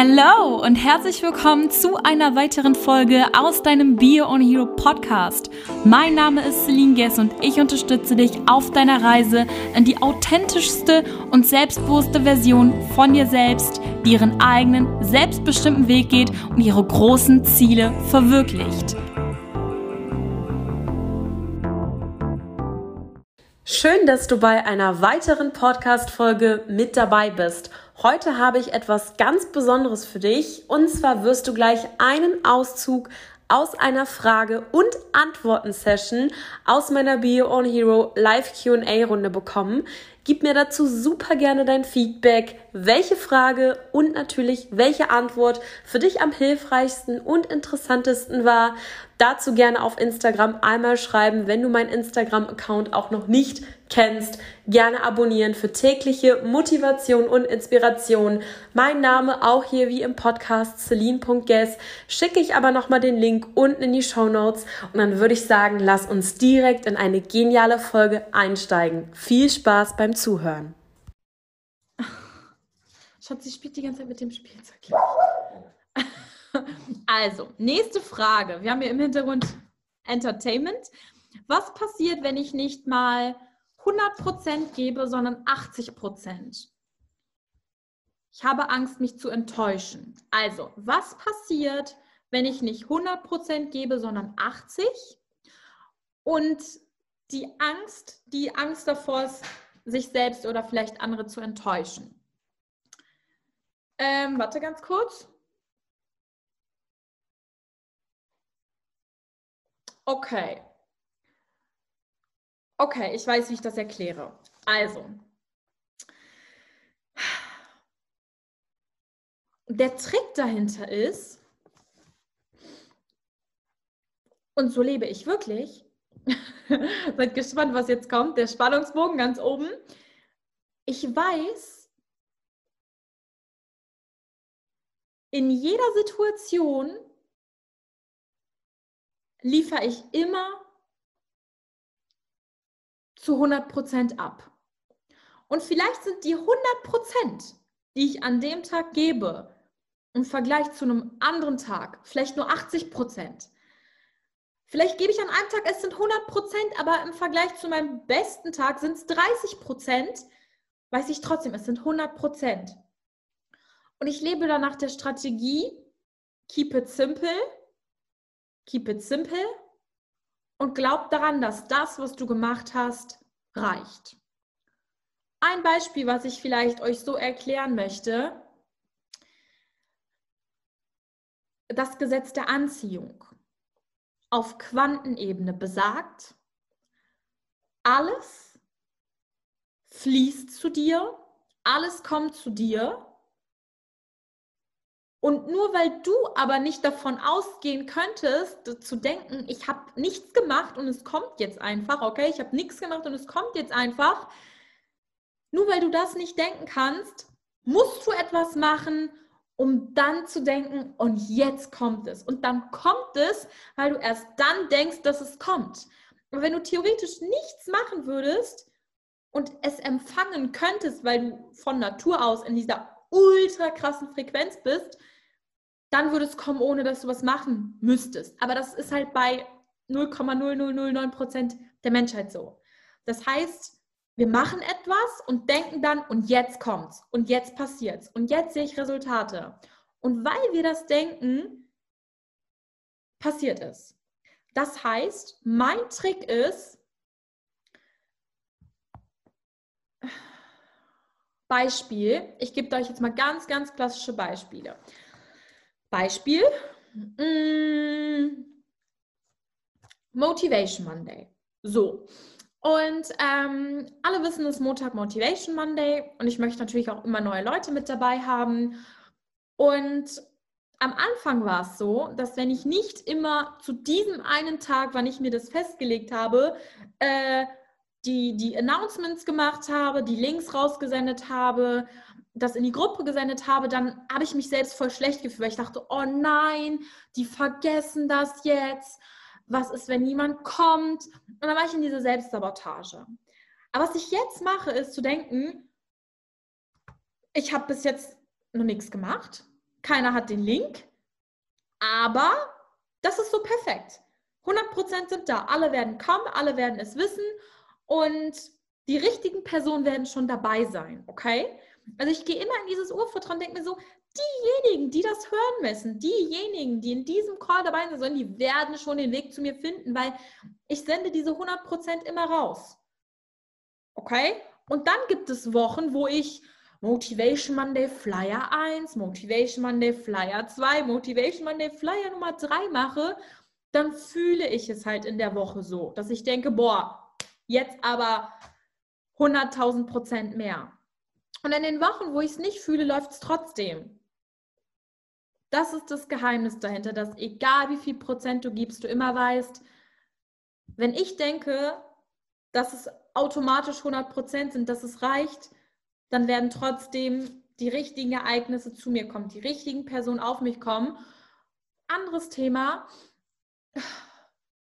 Hello und herzlich willkommen zu einer weiteren Folge aus deinem Bio on Hero Podcast. Mein Name ist Celine Guess und ich unterstütze dich auf deiner Reise in die authentischste und selbstbewusste Version von dir selbst, die ihren eigenen, selbstbestimmten Weg geht und ihre großen Ziele verwirklicht. Schön, dass du bei einer weiteren Podcast-Folge mit dabei bist. Heute habe ich etwas ganz Besonderes für dich und zwar wirst du gleich einen Auszug aus einer Frage- und Antworten-Session aus meiner Bio on Hero Live QA-Runde bekommen. Gib mir dazu super gerne dein Feedback, welche Frage und natürlich welche Antwort für dich am hilfreichsten und interessantesten war. Dazu gerne auf Instagram einmal schreiben, wenn du meinen Instagram-Account auch noch nicht kennst. Gerne abonnieren für tägliche Motivation und Inspiration. Mein Name auch hier wie im Podcast celine.guess. Schicke ich aber nochmal den Link unten in die Show Notes und dann würde ich sagen, lass uns direkt in eine geniale Folge einsteigen. Viel Spaß beim Zuhören. Schatz, sie spielt die ganze Zeit mit dem Spielzeug. Also, nächste Frage. Wir haben hier im Hintergrund Entertainment. Was passiert, wenn ich nicht mal 100% gebe, sondern 80%? Ich habe Angst, mich zu enttäuschen. Also, was passiert, wenn ich nicht 100% gebe, sondern 80%? Und die Angst, die Angst davor ist, sich selbst oder vielleicht andere zu enttäuschen. Ähm, warte ganz kurz. Okay. Okay, ich weiß, wie ich das erkläre. Also, der Trick dahinter ist, und so lebe ich wirklich, seid gespannt, was jetzt kommt, der Spannungsbogen ganz oben. Ich weiß, in jeder Situation liefere ich immer zu 100% ab. Und vielleicht sind die 100% die ich an dem Tag gebe, im Vergleich zu einem anderen Tag, vielleicht nur 80 Vielleicht gebe ich an einem Tag, es sind 100% aber im Vergleich zu meinem besten Tag sind es 30% weiß ich trotzdem, es sind 100% Und ich lebe dann nach der Strategie, keep it simple, keep it simple und glaub daran, dass das, was du gemacht hast, reicht. Ein Beispiel, was ich vielleicht euch so erklären möchte, das Gesetz der Anziehung auf Quantenebene besagt, alles fließt zu dir, alles kommt zu dir. Und nur weil du aber nicht davon ausgehen könntest, zu denken, ich habe nichts gemacht und es kommt jetzt einfach, okay, ich habe nichts gemacht und es kommt jetzt einfach, nur weil du das nicht denken kannst, musst du etwas machen, um dann zu denken, und jetzt kommt es. Und dann kommt es, weil du erst dann denkst, dass es kommt. Und wenn du theoretisch nichts machen würdest und es empfangen könntest, weil du von Natur aus in dieser ultra krassen Frequenz bist, dann würde es kommen, ohne dass du was machen müsstest. Aber das ist halt bei 0,0009 Prozent der Menschheit so. Das heißt, wir machen etwas und denken dann, und jetzt kommt's, und jetzt passiert's, und jetzt sehe ich Resultate. Und weil wir das denken, passiert es. Das heißt, mein Trick ist, Beispiel, ich gebe euch jetzt mal ganz, ganz klassische Beispiele. Beispiel. Mm, Motivation Monday. So. Und ähm, alle wissen, es ist Montag Motivation Monday und ich möchte natürlich auch immer neue Leute mit dabei haben. Und am Anfang war es so, dass wenn ich nicht immer zu diesem einen Tag, wann ich mir das festgelegt habe, äh, die, die Announcements gemacht habe, die Links rausgesendet habe, das in die Gruppe gesendet habe, dann habe ich mich selbst voll schlecht gefühlt, weil ich dachte, oh nein, die vergessen das jetzt. Was ist, wenn niemand kommt? Und dann war ich in diese Selbstsabotage. Aber was ich jetzt mache, ist zu denken, ich habe bis jetzt noch nichts gemacht. keiner hat den Link, aber das ist so perfekt. 100% sind da, alle werden kommen, alle werden es wissen und die richtigen Personen werden schon dabei sein, okay? Also ich gehe immer in dieses Urvertrauen und denke mir so, diejenigen, die das hören müssen, diejenigen, die in diesem Call dabei sind sollen, die werden schon den Weg zu mir finden, weil ich sende diese 100% immer raus. Okay? Und dann gibt es Wochen, wo ich Motivation Monday Flyer 1, Motivation Monday Flyer 2, Motivation Monday Flyer Nummer 3 mache, dann fühle ich es halt in der Woche so, dass ich denke, boah, jetzt aber 100.000 Prozent mehr. Und in den Wochen, wo ich es nicht fühle, läuft es trotzdem. Das ist das Geheimnis dahinter, dass egal wie viel Prozent du gibst, du immer weißt, wenn ich denke, dass es automatisch 100 Prozent sind, dass es reicht, dann werden trotzdem die richtigen Ereignisse zu mir kommen, die richtigen Personen auf mich kommen. Anderes Thema,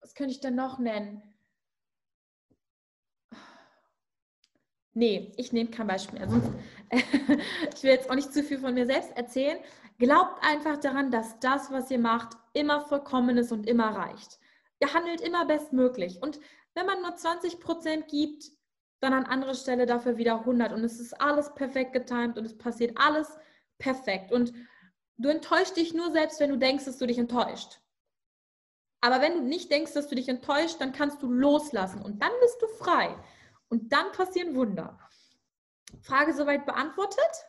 was könnte ich denn noch nennen? Nee, ich nehme kein Beispiel mehr. Sonst, ich will jetzt auch nicht zu viel von mir selbst erzählen. Glaubt einfach daran, dass das, was ihr macht, immer vollkommen ist und immer reicht. Ihr handelt immer bestmöglich. Und wenn man nur 20 Prozent gibt, dann an anderer Stelle dafür wieder 100. Und es ist alles perfekt getimt und es passiert alles perfekt. Und du enttäuschst dich nur selbst, wenn du denkst, dass du dich enttäuscht. Aber wenn du nicht denkst, dass du dich enttäuscht, dann kannst du loslassen und dann bist du frei. Und dann passieren Wunder. Frage soweit beantwortet?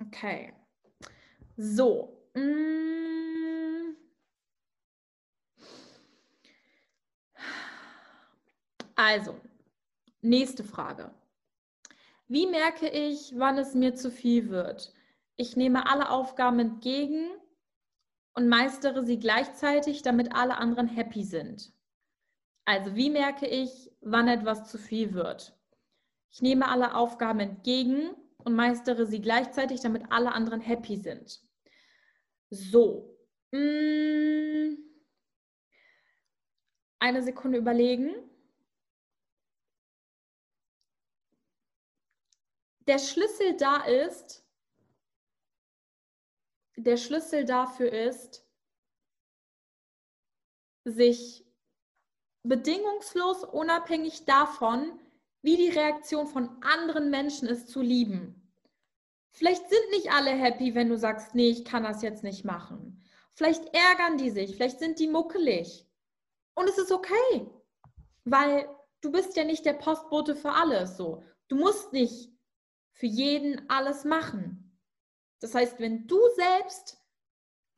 Okay. So. Mm. Also, nächste Frage. Wie merke ich, wann es mir zu viel wird? Ich nehme alle Aufgaben entgegen und meistere sie gleichzeitig, damit alle anderen happy sind. Also wie merke ich, wann etwas zu viel wird? Ich nehme alle Aufgaben entgegen und meistere sie gleichzeitig, damit alle anderen happy sind. So. Mm. Eine Sekunde überlegen. Der Schlüssel da ist, der Schlüssel dafür ist, sich bedingungslos unabhängig davon, wie die Reaktion von anderen Menschen ist, zu lieben. Vielleicht sind nicht alle happy, wenn du sagst, nee, ich kann das jetzt nicht machen. Vielleicht ärgern die sich, vielleicht sind die muckelig. Und es ist okay, weil du bist ja nicht der Postbote für alles so. Du musst nicht für jeden alles machen. Das heißt, wenn du selbst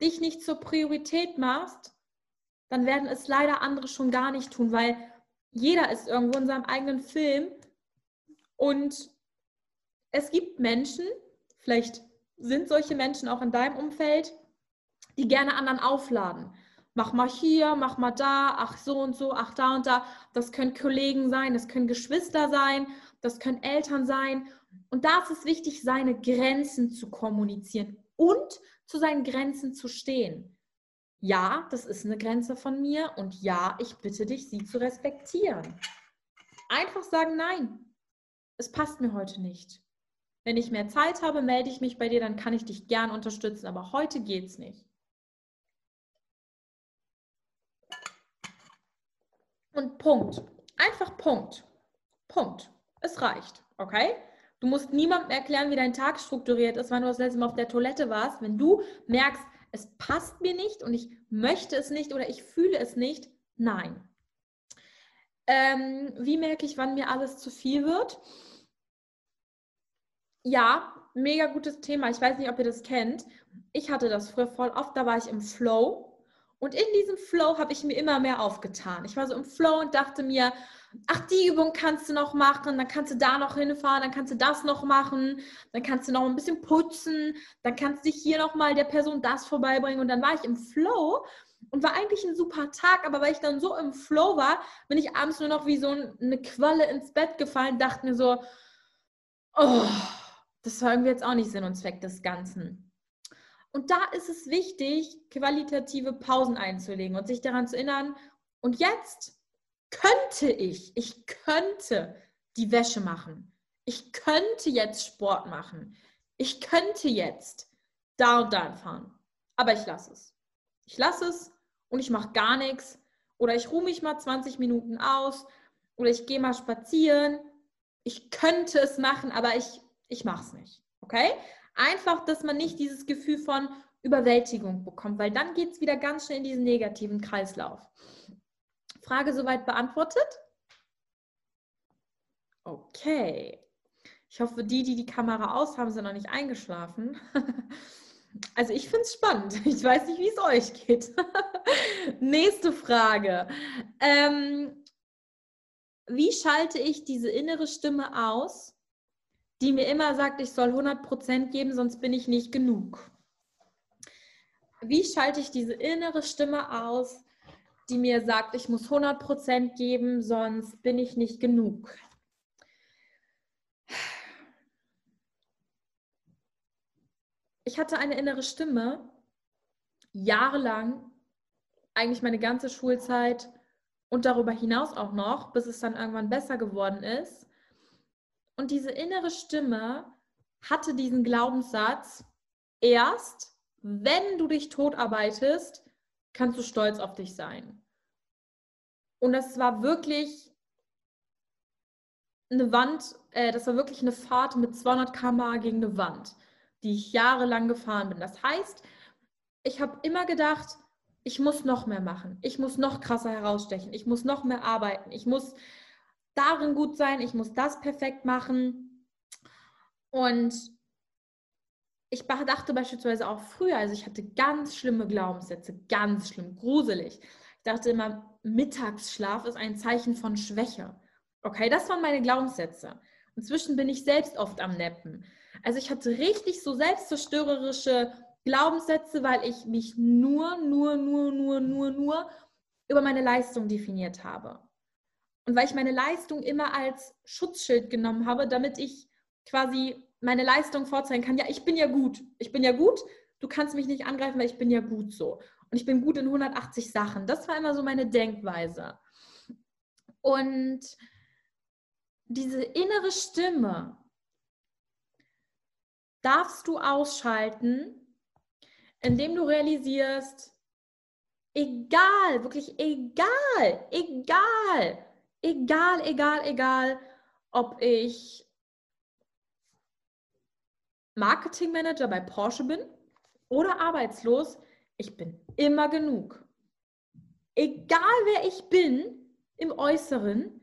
dich nicht zur Priorität machst, dann werden es leider andere schon gar nicht tun, weil jeder ist irgendwo in seinem eigenen Film und es gibt Menschen, vielleicht sind solche Menschen auch in deinem Umfeld, die gerne anderen aufladen. Mach mal hier, mach mal da, ach so und so, ach da und da. Das können Kollegen sein, das können Geschwister sein, das können Eltern sein. Und da ist es wichtig, seine Grenzen zu kommunizieren und zu seinen Grenzen zu stehen ja, das ist eine Grenze von mir und ja, ich bitte dich, sie zu respektieren. Einfach sagen, nein, es passt mir heute nicht. Wenn ich mehr Zeit habe, melde ich mich bei dir, dann kann ich dich gern unterstützen, aber heute geht es nicht. Und Punkt. Einfach Punkt. Punkt. Es reicht, okay? Du musst niemandem erklären, wie dein Tag strukturiert ist, wann du das letzte Mal auf der Toilette warst. Wenn du merkst, es passt mir nicht und ich möchte es nicht oder ich fühle es nicht, nein. Ähm, wie merke ich, wann mir alles zu viel wird? Ja, mega gutes Thema. Ich weiß nicht, ob ihr das kennt. Ich hatte das früher voll oft, da war ich im Flow. Und in diesem Flow habe ich mir immer mehr aufgetan. Ich war so im Flow und dachte mir, ach, die Übung kannst du noch machen, dann kannst du da noch hinfahren, dann kannst du das noch machen, dann kannst du noch ein bisschen putzen, dann kannst du dich hier nochmal der Person das vorbeibringen und dann war ich im Flow und war eigentlich ein super Tag, aber weil ich dann so im Flow war, bin ich abends nur noch wie so eine Qualle ins Bett gefallen, dachte mir so, oh, das war irgendwie jetzt auch nicht Sinn und Zweck des Ganzen. Und da ist es wichtig, qualitative Pausen einzulegen und sich daran zu erinnern, und jetzt könnte ich, ich könnte die Wäsche machen. Ich könnte jetzt Sport machen. Ich könnte jetzt da und da fahren, aber ich lasse es. Ich lasse es und ich mache gar nichts. Oder ich ruhe mich mal 20 Minuten aus oder ich gehe mal spazieren. Ich könnte es machen, aber ich, ich mache es nicht. Okay? Einfach, dass man nicht dieses Gefühl von Überwältigung bekommt, weil dann geht es wieder ganz schnell in diesen negativen Kreislauf. Frage soweit beantwortet? Okay. Ich hoffe, die, die die Kamera aus haben, sind noch nicht eingeschlafen. Also ich finde es spannend. Ich weiß nicht, wie es euch geht. Nächste Frage. Ähm, wie schalte ich diese innere Stimme aus, die mir immer sagt, ich soll 100% geben, sonst bin ich nicht genug? Wie schalte ich diese innere Stimme aus, die mir sagt, ich muss 100% geben, sonst bin ich nicht genug? ich hatte eine innere Stimme, jahrelang, eigentlich meine ganze Schulzeit und darüber hinaus auch noch, bis es dann irgendwann besser geworden ist. Und diese innere Stimme hatte diesen Glaubenssatz, erst wenn du dich totarbeitest, kannst du stolz auf dich sein. Und das war wirklich eine Wand, äh, das war wirklich eine Fahrt mit 200 km gegen eine Wand die ich jahrelang gefahren bin. Das heißt, ich habe immer gedacht, ich muss noch mehr machen, ich muss noch krasser herausstechen, ich muss noch mehr arbeiten, ich muss darin gut sein, ich muss das perfekt machen. Und ich dachte beispielsweise auch früher, also ich hatte ganz schlimme Glaubenssätze, ganz schlimm, gruselig. Ich dachte immer, Mittagsschlaf ist ein Zeichen von Schwäche. Okay, das waren meine Glaubenssätze. Inzwischen bin ich selbst oft am Neppen. Also ich hatte richtig so selbstzerstörerische Glaubenssätze, weil ich mich nur, nur, nur, nur, nur, nur über meine Leistung definiert habe. Und weil ich meine Leistung immer als Schutzschild genommen habe, damit ich quasi meine Leistung vorzeigen kann. Ja, ich bin ja gut. Ich bin ja gut. Du kannst mich nicht angreifen, weil ich bin ja gut so. Und ich bin gut in 180 Sachen. Das war immer so meine Denkweise. Und diese innere Stimme, darfst du ausschalten, indem du realisierst, egal, wirklich egal, egal, egal, egal, egal, ob ich Marketingmanager bei Porsche bin oder arbeitslos, ich bin immer genug. Egal wer ich bin im Äußeren,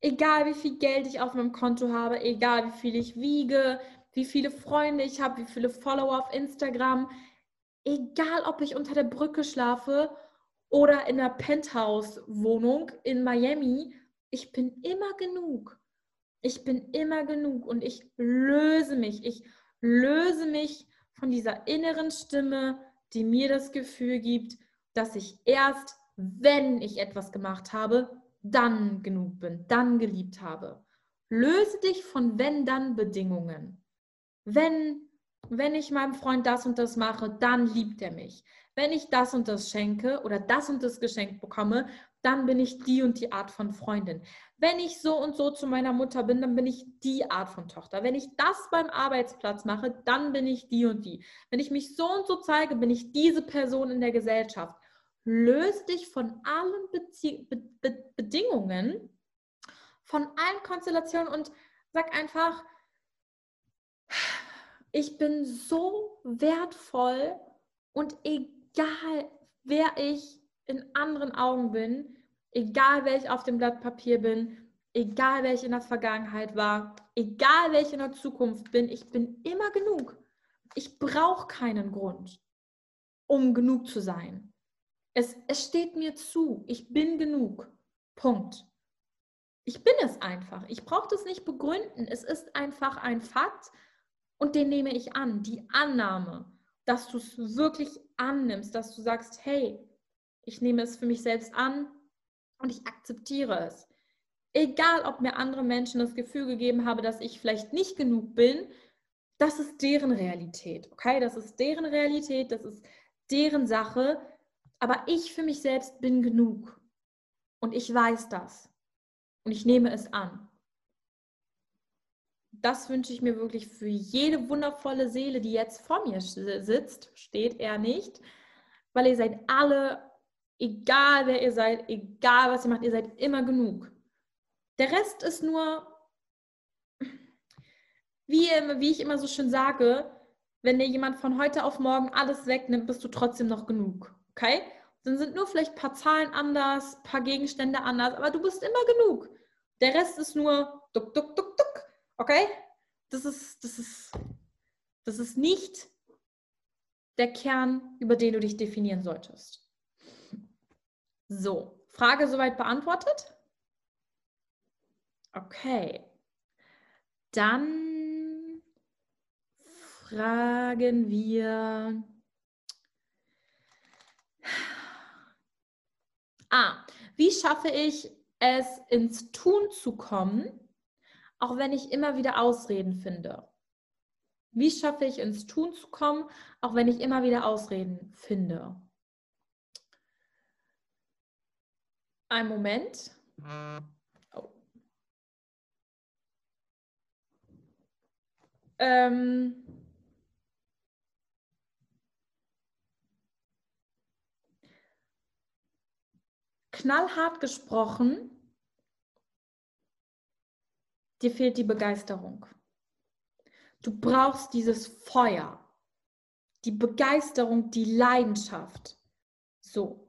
egal wie viel Geld ich auf meinem Konto habe, egal wie viel ich wiege, wie viele Freunde ich habe, wie viele Follower auf Instagram. Egal, ob ich unter der Brücke schlafe oder in einer Penthouse-Wohnung in Miami, ich bin immer genug. Ich bin immer genug und ich löse mich. Ich löse mich von dieser inneren Stimme, die mir das Gefühl gibt, dass ich erst, wenn ich etwas gemacht habe, dann genug bin, dann geliebt habe. Löse dich von wenn-dann-Bedingungen wenn, wenn ich meinem Freund das und das mache, dann liebt er mich. Wenn ich das und das schenke oder das und das geschenkt bekomme, dann bin ich die und die Art von Freundin. Wenn ich so und so zu meiner Mutter bin, dann bin ich die Art von Tochter. Wenn ich das beim Arbeitsplatz mache, dann bin ich die und die. Wenn ich mich so und so zeige, bin ich diese Person in der Gesellschaft. Löse dich von allen Bezie Be Be Bedingungen, von allen Konstellationen und sag einfach, ich bin so wertvoll und egal, wer ich in anderen Augen bin, egal, wer ich auf dem Blatt Papier bin, egal, wer ich in der Vergangenheit war, egal, wer ich in der Zukunft bin, ich bin immer genug. Ich brauche keinen Grund, um genug zu sein. Es, es steht mir zu. Ich bin genug. Punkt. Ich bin es einfach. Ich brauche das nicht begründen. Es ist einfach ein Fakt und den nehme ich an, die Annahme, dass du es wirklich annimmst, dass du sagst, hey, ich nehme es für mich selbst an und ich akzeptiere es. Egal, ob mir andere Menschen das Gefühl gegeben haben, dass ich vielleicht nicht genug bin, das ist deren Realität, okay? Das ist deren Realität, das ist deren Sache, aber ich für mich selbst bin genug und ich weiß das und ich nehme es an. das wünsche ich mir wirklich für jede wundervolle Seele, die jetzt vor mir sitzt, steht er nicht, weil ihr seid alle, egal wer ihr seid, egal was ihr macht, ihr seid immer genug. Der Rest ist nur, wie, wie ich immer so schön sage, wenn dir jemand von heute auf morgen alles wegnimmt, bist du trotzdem noch genug. Okay? Dann sind nur vielleicht ein paar Zahlen anders, ein paar Gegenstände anders, aber du bist immer genug. Der Rest ist nur duck, duck, duck, duck. Okay? Das ist, das ist, das ist nicht der Kern, über den du dich definieren solltest. So, Frage soweit beantwortet? Okay. Dann fragen wir. Ah, wie schaffe ich es ins Tun zu kommen, auch wenn ich immer wieder Ausreden finde? Wie schaffe ich ins Tun zu kommen, auch wenn ich immer wieder Ausreden finde? Ein Moment. Oh. Ähm. knallhart gesprochen, dir fehlt die Begeisterung. Du brauchst dieses Feuer, die Begeisterung, die Leidenschaft. So,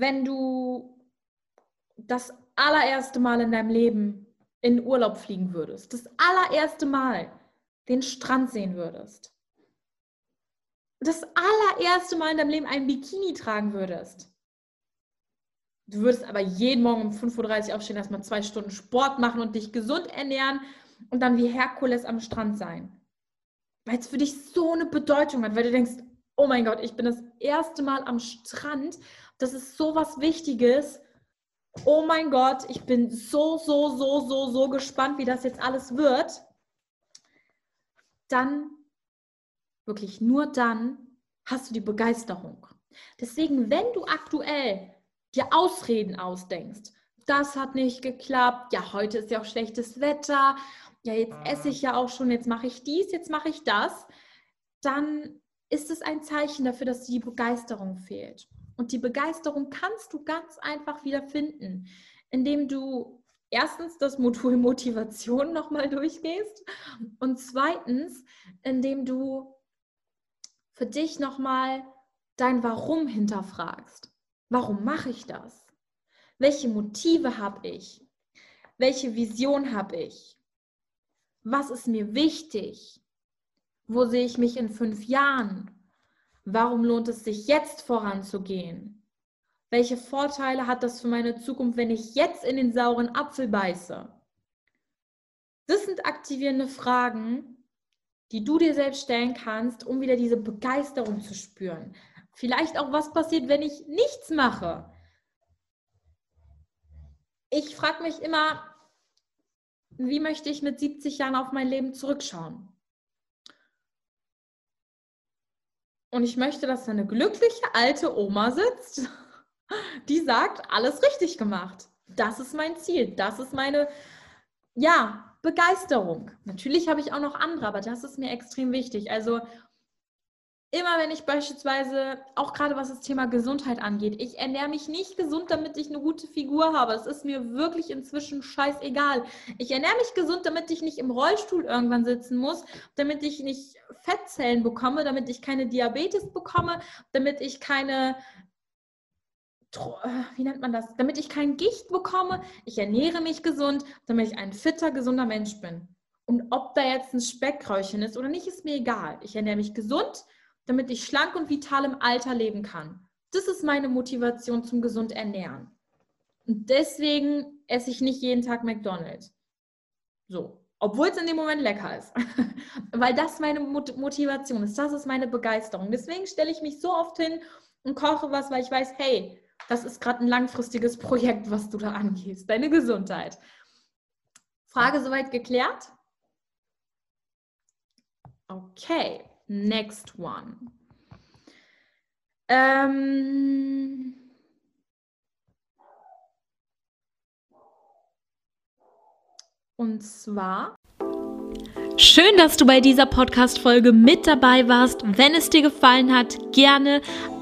wenn du das allererste Mal in deinem Leben in Urlaub fliegen würdest, das allererste Mal den Strand sehen würdest, das allererste Mal in deinem Leben ein Bikini tragen würdest, du würdest aber jeden Morgen um 5.30 Uhr aufstehen, erstmal zwei Stunden Sport machen und dich gesund ernähren und dann wie Herkules am Strand sein. Weil es für dich so eine Bedeutung hat, weil du denkst, oh mein Gott, ich bin das erste Mal am Strand. Das ist so was Wichtiges. Oh mein Gott, ich bin so, so, so, so, so gespannt, wie das jetzt alles wird. Dann, wirklich nur dann, hast du die Begeisterung. Deswegen, wenn du aktuell dir Ausreden ausdenkst, das hat nicht geklappt, ja, heute ist ja auch schlechtes Wetter, ja, jetzt esse ich ja auch schon, jetzt mache ich dies, jetzt mache ich das, dann ist es ein Zeichen dafür, dass die Begeisterung fehlt. Und die Begeisterung kannst du ganz einfach wieder finden, indem du erstens das Modul Motivation nochmal durchgehst und zweitens, indem du für dich nochmal dein Warum hinterfragst. Warum mache ich das? Welche Motive habe ich? Welche Vision habe ich? Was ist mir wichtig? Wo sehe ich mich in fünf Jahren? Warum lohnt es sich jetzt voranzugehen? Welche Vorteile hat das für meine Zukunft, wenn ich jetzt in den sauren Apfel beiße? Das sind aktivierende Fragen, die du dir selbst stellen kannst, um wieder diese Begeisterung zu spüren. Vielleicht auch, was passiert, wenn ich nichts mache. Ich frage mich immer, wie möchte ich mit 70 Jahren auf mein Leben zurückschauen? Und ich möchte, dass eine glückliche alte Oma sitzt, die sagt, alles richtig gemacht. Das ist mein Ziel. Das ist meine, ja, Begeisterung. Natürlich habe ich auch noch andere, aber das ist mir extrem wichtig. Also immer wenn ich beispielsweise, auch gerade was das Thema Gesundheit angeht, ich ernähre mich nicht gesund, damit ich eine gute Figur habe. Es ist mir wirklich inzwischen scheißegal. Ich ernähre mich gesund, damit ich nicht im Rollstuhl irgendwann sitzen muss, damit ich nicht Fettzellen bekomme, damit ich keine Diabetes bekomme, damit ich keine äh, wie nennt man das? Damit ich kein Gicht bekomme. Ich ernähre mich gesund, damit ich ein fitter, gesunder Mensch bin. Und ob da jetzt ein Speckröllchen ist oder nicht, ist mir egal. Ich ernähre mich gesund, damit ich schlank und vital im Alter leben kann. Das ist meine Motivation zum gesund ernähren. Und deswegen esse ich nicht jeden Tag McDonald's. So, obwohl es in dem Moment lecker ist. weil das meine Motivation ist, das ist meine Begeisterung. Deswegen stelle ich mich so oft hin und koche was, weil ich weiß, hey, das ist gerade ein langfristiges Projekt, was du da angehst, deine Gesundheit. Frage soweit geklärt? Okay. Next one. Ähm, und zwar Schön, dass du bei dieser Podcast-Folge mit dabei warst. Wenn es dir gefallen hat, gerne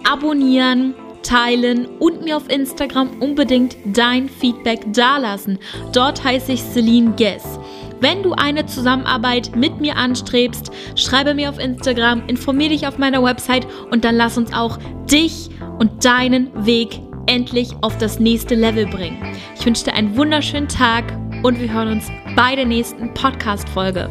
abonnieren, teilen und mir auf Instagram unbedingt dein Feedback dalassen. Dort heiße ich Celine Guess. Wenn du eine Zusammenarbeit mit mir anstrebst, schreibe mir auf Instagram, informiere dich auf meiner Website und dann lass uns auch dich und deinen Weg endlich auf das nächste Level bringen. Ich wünsche dir einen wunderschönen Tag und wir hören uns bei der nächsten Podcast-Folge.